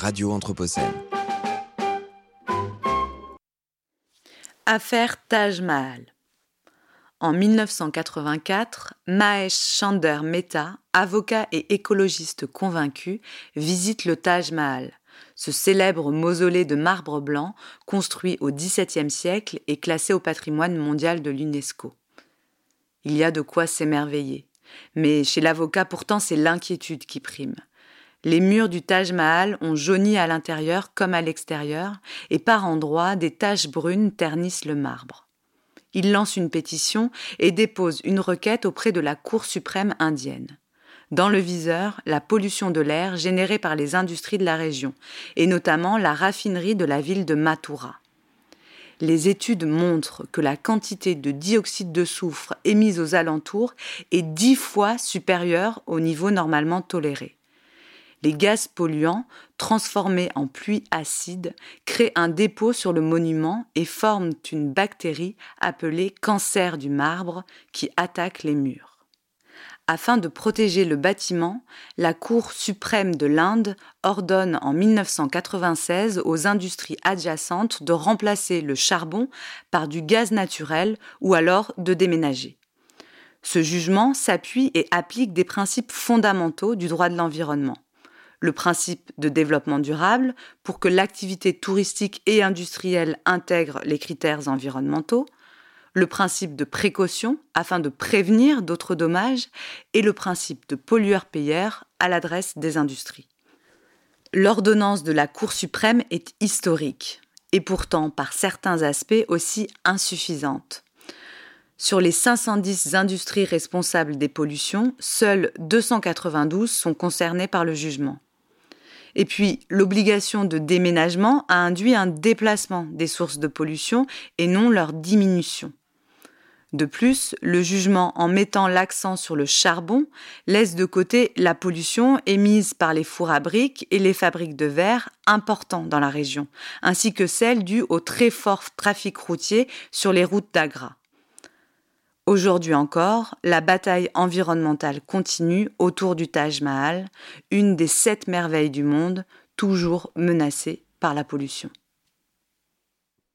Radio Anthropocène. Affaire Taj Mahal. En 1984, Mahesh Chander Mehta, avocat et écologiste convaincu, visite le Taj Mahal, ce célèbre mausolée de marbre blanc construit au XVIIe siècle et classé au patrimoine mondial de l'UNESCO. Il y a de quoi s'émerveiller. Mais chez l'avocat, pourtant, c'est l'inquiétude qui prime. Les murs du Taj Mahal ont jauni à l'intérieur comme à l'extérieur, et par endroits, des taches brunes ternissent le marbre. Il lance une pétition et dépose une requête auprès de la Cour suprême indienne. Dans le viseur, la pollution de l'air générée par les industries de la région, et notamment la raffinerie de la ville de Mathura. Les études montrent que la quantité de dioxyde de soufre émise aux alentours est dix fois supérieure au niveau normalement toléré. Les gaz polluants, transformés en pluie acide, créent un dépôt sur le monument et forment une bactérie appelée cancer du marbre qui attaque les murs. Afin de protéger le bâtiment, la Cour suprême de l'Inde ordonne en 1996 aux industries adjacentes de remplacer le charbon par du gaz naturel ou alors de déménager. Ce jugement s'appuie et applique des principes fondamentaux du droit de l'environnement. Le principe de développement durable pour que l'activité touristique et industrielle intègre les critères environnementaux, le principe de précaution afin de prévenir d'autres dommages et le principe de pollueur-payeur à l'adresse des industries. L'ordonnance de la Cour suprême est historique et pourtant par certains aspects aussi insuffisante. Sur les 510 industries responsables des pollutions, seules 292 sont concernées par le jugement. Et puis, l'obligation de déménagement a induit un déplacement des sources de pollution et non leur diminution. De plus, le jugement en mettant l'accent sur le charbon laisse de côté la pollution émise par les fours à briques et les fabriques de verre importants dans la région, ainsi que celle due au très fort trafic routier sur les routes d'Agra. Aujourd'hui encore, la bataille environnementale continue autour du Taj Mahal, une des sept merveilles du monde, toujours menacée par la pollution.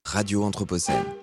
Radio Anthropocène.